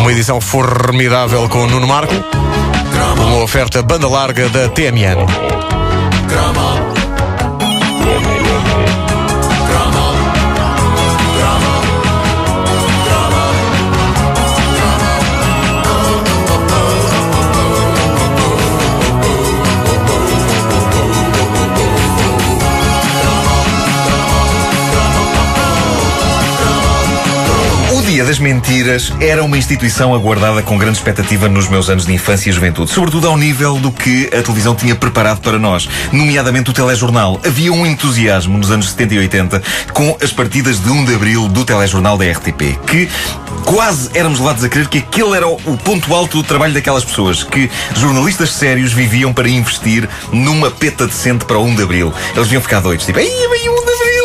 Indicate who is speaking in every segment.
Speaker 1: Uma edição formidável com o Nuno Marco. Uma oferta banda larga da TMN.
Speaker 2: Das Mentiras era uma instituição aguardada com grande expectativa nos meus anos de infância e juventude, sobretudo ao nível do que a televisão tinha preparado para nós, nomeadamente o telejornal. Havia um entusiasmo nos anos 70 e 80 com as partidas de 1 de abril do telejornal da RTP, que quase éramos levados a crer que aquele era o ponto alto do trabalho daquelas pessoas, que jornalistas sérios viviam para investir numa peta decente para o 1 de abril. Eles deviam ficar doidos, tipo, "Ai, vem o 1 de abril!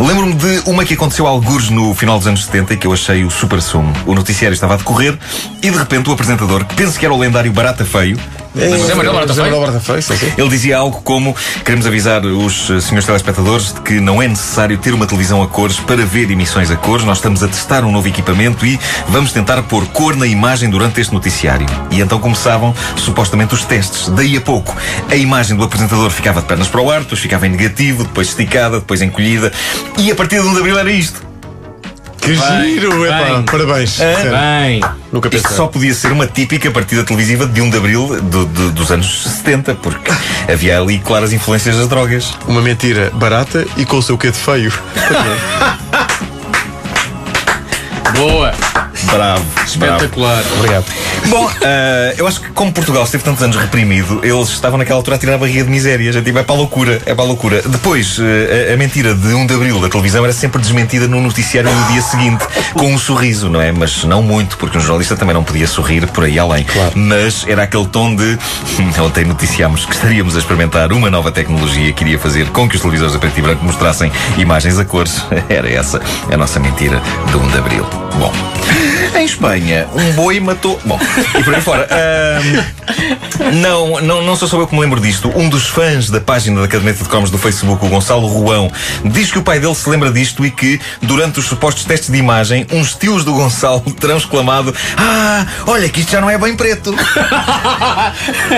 Speaker 2: Ih!" Lembro-me de uma que aconteceu a algures no final dos anos 70 e que eu achei o super sumo. O noticiário estava a decorrer e de repente o apresentador, que penso que era o lendário Barata Feio,
Speaker 3: José Manuel Barata
Speaker 1: José? Manuel Barata Feio,
Speaker 2: ele dizia algo como: Queremos avisar os eh, senhores telespectadores de que não é necessário ter uma televisão a cores para ver emissões a cores. Nós estamos a testar um novo equipamento e vamos tentar pôr cor na imagem durante este noticiário. E então começavam supostamente os testes. Daí a pouco, a imagem do apresentador ficava de pernas para o ar, depois ficava em negativo, depois esticada, depois encolhida. E a partir de 1 de abril era isto.
Speaker 1: Que giro, epá,
Speaker 3: bem.
Speaker 1: parabéns. Sério,
Speaker 3: Bem.
Speaker 1: Nunca
Speaker 2: Isto
Speaker 1: pensei.
Speaker 2: só podia ser uma típica partida televisiva de 1 de abril do- do- dos anos 70, porque havia ali claras influências das drogas.
Speaker 1: Uma mentira barata e com o seu quê de feio.
Speaker 3: Boa.
Speaker 2: Bravo, bravo.
Speaker 3: Espetacular.
Speaker 1: Obrigado.
Speaker 2: Bom, eh, eu acho que como Portugal esteve tantos anos reprimido, eles estavam naquela altura a tirar a barriga de miséria. Já tipo, é para a loucura, é para a loucura. Depois, eh, a, a mentira de 1 de Abril da televisão era sempre desmentida no noticiário no dia seguinte, com um sorriso, não é? Mas não muito, porque um jornalista também não podia sorrir por aí além.
Speaker 1: Claro.
Speaker 2: Mas era aquele tom de ontem noticiámos que estaríamos a experimentar uma nova tecnologia que iria fazer com que os televisores a preto e branco mostrassem imagens a cores. Era essa a nossa mentira de 1 de Abril. Bom, em Espanha, um boi matou. Bom, e por aí fora. ahm, não, não, não sou só eu que me lembro disto. Um dos fãs da página da Caderneta de Cromos do Facebook, o Gonçalo Ruão, diz que o pai dele se lembra disto e que, durante os supostos testes de imagem, uns tios do Gonçalo terão exclamado: Ah, olha que isto já não é bem preto.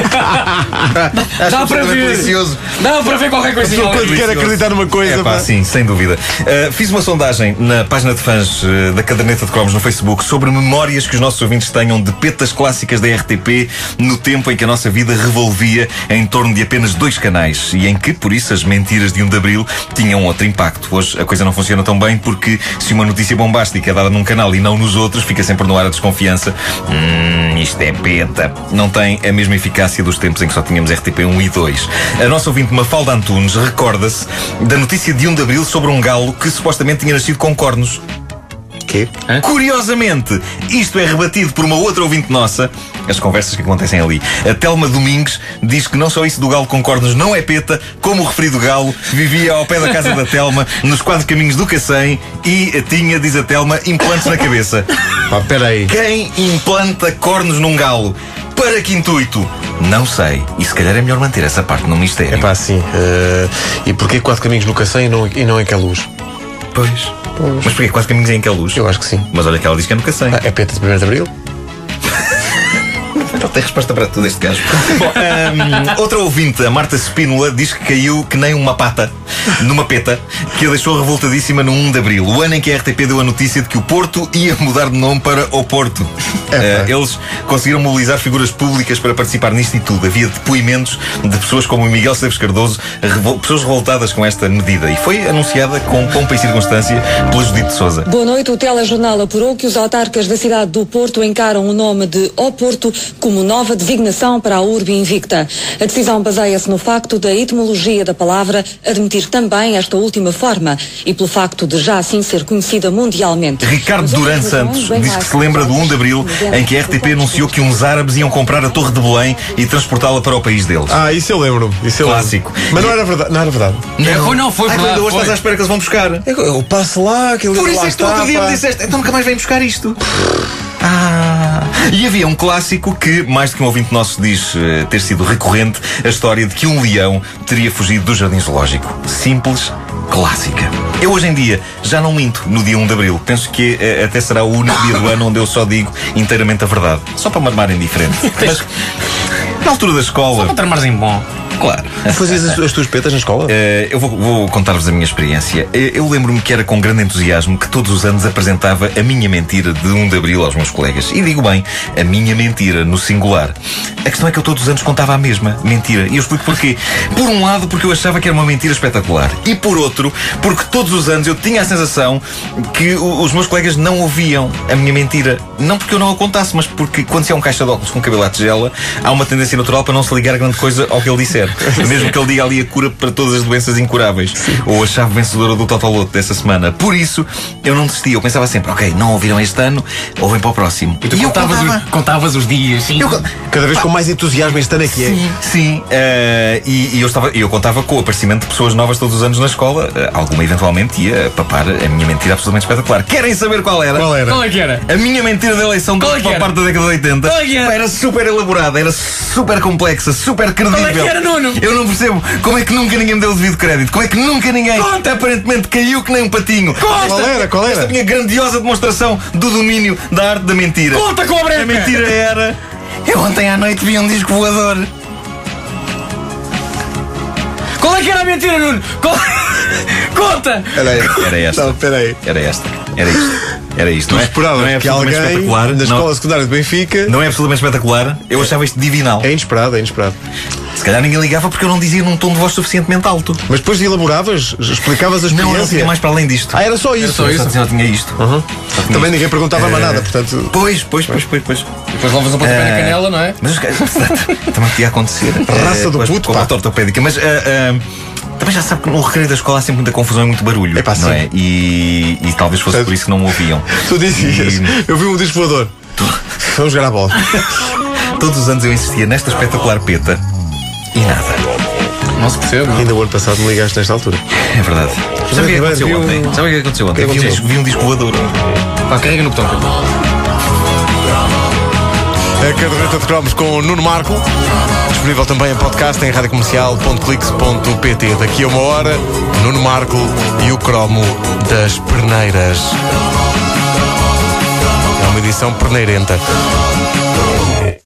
Speaker 2: Acho
Speaker 3: Dá para
Speaker 2: absolutamente
Speaker 3: ver.
Speaker 2: delicioso.
Speaker 3: Dá para ver qualquer coisinha.
Speaker 1: Quando
Speaker 3: ali.
Speaker 1: quer acreditar numa coisa,
Speaker 2: É pá,
Speaker 1: pá.
Speaker 2: sim, sem dúvida. Uh, fiz uma sondagem na página de fãs uh, da Caderneta de Cromos no Facebook sobre memórias que os nossos ouvintes tenham de petas clássicas da RTP no tempo em que a nossa vida revolvia em torno de apenas dois canais e em que, por isso, as mentiras de 1 de Abril tinham outro impacto. Hoje a coisa não funciona tão bem porque se uma notícia bombástica é dada num canal e não nos outros, fica sempre no ar a desconfiança. Hum, isto é peta. Não tem a mesma eficácia dos tempos em que só tínhamos RTP 1 e 2. A nossa ouvinte Mafalda Antunes recorda-se da notícia de 1 de Abril sobre um galo que supostamente tinha nascido com cornos.
Speaker 1: Quê?
Speaker 2: Curiosamente, isto é rebatido por uma outra ouvinte nossa. As conversas que acontecem ali. A Telma Domingues diz que não só isso do galo com cornos não é peta, como o referido galo vivia ao pé da casa da Telma, nos quatro caminhos do Cacém e tinha, diz a Telma, implantes na cabeça.
Speaker 1: Pá, peraí.
Speaker 2: Quem implanta cornos num galo? Para que intuito? Não sei. E se calhar é melhor manter essa parte no mistério.
Speaker 1: É pá, sim. eh, e porquê quatro caminhos no Cacém e não, e não em que luz?
Speaker 2: Pois. Mas porquê quatro caminhos em que é luz?
Speaker 1: Eu acho que sim.
Speaker 2: Mas olha que ela diz que é no Cacém.
Speaker 1: Ah, é peta de 1 de Abril?
Speaker 2: Ele tem resposta para tudo este gajo. Bom, hum, outra ouvinte, a Marta Spínola, diz que caiu que nem uma pata numa peta que a deixou revoltadíssima no 1 de Abril, o ano em que a RTP deu a notícia de que o Porto ia mudar de nome para O Porto. Eh, eles conseguiram mobilizar figuras públicas para participar nisto e tudo. Havia depoimentos de pessoas como o Miguel Esteves Cardoso, revol- pessoas revoltadas com esta medida. E foi anunciada com pompa e circunstância pelo Judite de Souza.
Speaker 4: Boa noite. O telejornal apurou que os autarcas da cidade do Porto encaram o nome de O Porto como nova designação para a urbe invicta. A decisão baseia-se no facto da etimologia da palavra admitir também esta última forma e pelo facto de já assim ser conhecida mundialmente.
Speaker 2: Ricardo Duran Santos diz que se lembra do 1 de Abril em que a RTP anunciou que uns árabes iam comprar a Torre de Belém e transportá-la para o país deles.
Speaker 1: Ah, isso eu lembro. Isso eu lembro.
Speaker 2: Clássico.
Speaker 1: Mas não era verdade. Não era verdade.
Speaker 3: Não, foi, não, foi
Speaker 2: Ai,
Speaker 3: verdade.
Speaker 2: ainda hoje
Speaker 3: foi.
Speaker 2: estás à espera que eles vão buscar.
Speaker 1: Eu, eu passo lá, aquele
Speaker 2: Por isso é que tu outro dia me disseste, então nunca mais vem buscar isto. Ah. E havia um clássico que, mais do que um ouvinte nosso diz eh, ter sido recorrente, a história de que um leão teria fugido do jardim zoológico. Simples, clássica. Eu hoje em dia já não minto no dia 1 de Abril. Penso que eh, até será o único dia do ano onde eu só digo inteiramente a verdade. Só para me armarem diferente. Mas na altura da escola.
Speaker 3: Para ter margem bom.
Speaker 2: Claro.
Speaker 1: Fazias as, as tuas petas na escola?
Speaker 2: Eh, eu vou, vou contar-vos a minha experiência. Eh, Eu lembro-me que era com grande entusiasmo que todos os anos apresentava a minha mentira de 1 de Abril aos meus colegas. E digo bem, a minha mentira, no singular. A questão é que eu todos os anos contava a mesma mentira. E eu explico porquê. Por um lado, porque eu achava que era uma mentira espetacular. E por outro, porque todos os anos eu tinha a sensação que os meus colegas não ouviam a minha mentira. Não porque eu não a contasse, mas porque quando se é um caixa de óculos com cabelo à tigela, há uma tendência natural para não se ligar grande coisa ao que ele disser. Mesmo que ele diga ali a cura para todas as doenças incuráveis. Ou a chave vencedora do Totoloto dessa semana. Por isso, eu não desistia. Eu pensava sempre, ok, não ouviram este ano, ouvem para o próximo.
Speaker 3: E tu
Speaker 2: eu
Speaker 3: contavas,
Speaker 2: contava.
Speaker 3: os, contavas os dias, sim.
Speaker 2: Eu
Speaker 1: Cada vez com mais entusiasmo este ano é que é.
Speaker 2: Sim, sim. eh, e, e eu, estava, eu contava com o aparecimento de pessoas novas todos os anos na escola. Eh, alguma eventualmente ia papar a minha mentira absolutamente espetacular. Querem saber qual era?
Speaker 1: Qual era?
Speaker 3: Qual é que era?
Speaker 2: A minha mentira da eleição
Speaker 3: Qual é
Speaker 2: uma
Speaker 3: era?
Speaker 2: parte da década de 80
Speaker 3: Qual é que era?
Speaker 2: Pá, era super elaborada, era super complexa, super credível.
Speaker 3: é que era, Nuno?
Speaker 2: Eu não percebo como é que nunca ninguém me deu o devido crédito. Como é que nunca ninguém
Speaker 3: Conta!
Speaker 2: aparentemente caiu que nem um patinho.
Speaker 1: Qual era? Qual era?
Speaker 2: Esta minha grandiosa demonstração do domínio da arte da mentira.
Speaker 3: Conta com a breca!
Speaker 2: A mentira era. Eu ontem à noite vi um disco voador.
Speaker 3: Qual é que era a mentira, Nuno? Qual... Conta!
Speaker 1: Era,
Speaker 2: Era esta.
Speaker 1: Não, espera aí.
Speaker 2: Era esta. Era isto. Era isto.
Speaker 1: Tu
Speaker 2: não é,
Speaker 1: esperavas
Speaker 2: não é
Speaker 1: que alguém
Speaker 2: espetacular.
Speaker 1: na
Speaker 2: não-
Speaker 1: escola secundária de Benfica.
Speaker 2: Não é absolutamente espetacular. Eu achava isto divinal.
Speaker 1: É inesperado, é inesperado.
Speaker 2: Se calhar ninguém ligava porque eu não dizia num tom de voz suficientemente alto.
Speaker 1: Mas depois elaboravas, explicavas a
Speaker 2: Não, eu não
Speaker 1: experiência.
Speaker 2: tinha mais para além disto.
Speaker 1: Ah, era só isso.
Speaker 3: só
Speaker 2: Eu
Speaker 3: isso.
Speaker 2: só, só tinha isto. Só tinha
Speaker 1: Também
Speaker 2: isto.
Speaker 1: ninguém perguntava mais
Speaker 2: Eh,
Speaker 1: nada, portanto.
Speaker 2: Pois, pois, pois, pois, pois.
Speaker 3: Depois levas um pontapé na
Speaker 2: Eh,
Speaker 3: canela, não é?
Speaker 2: Mas os caras- também podia acontecer.
Speaker 1: Raça
Speaker 2: Eh,
Speaker 1: do
Speaker 2: com a-
Speaker 1: puto,
Speaker 2: Com
Speaker 1: pá.
Speaker 2: a ortopédica. Mas eh, eh, também já sabe que no recreio da escola há sempre muita confusão e muito barulho.
Speaker 1: Epá,
Speaker 2: não é? E, e talvez fosse por isso que não me ouviam.
Speaker 1: Tu dizias,
Speaker 2: E-
Speaker 1: eu vi um disco voador. Vamos jogar a bola.
Speaker 2: Todos os anos eu insistia nesta espetacular peta e nada.
Speaker 3: Não se percebe. não?
Speaker 1: Ainda o ano passado me ligaste nesta altura.
Speaker 2: É verdade. Sabe o que aconteceu
Speaker 1: viu-
Speaker 2: ontem? Sabe o que aconteceu ontem? Vi um
Speaker 1: aconteceu?
Speaker 2: disco- Vi um disco voador.
Speaker 3: Pá, carrega no botão.
Speaker 1: A caderneta de cromos com o Nuno Marco. Disponível também em podcast em radiocomercial.clix.pt. Daqui a uma hora, Nuno Marco e o cromo das perneiras. É uma edição perneirenta.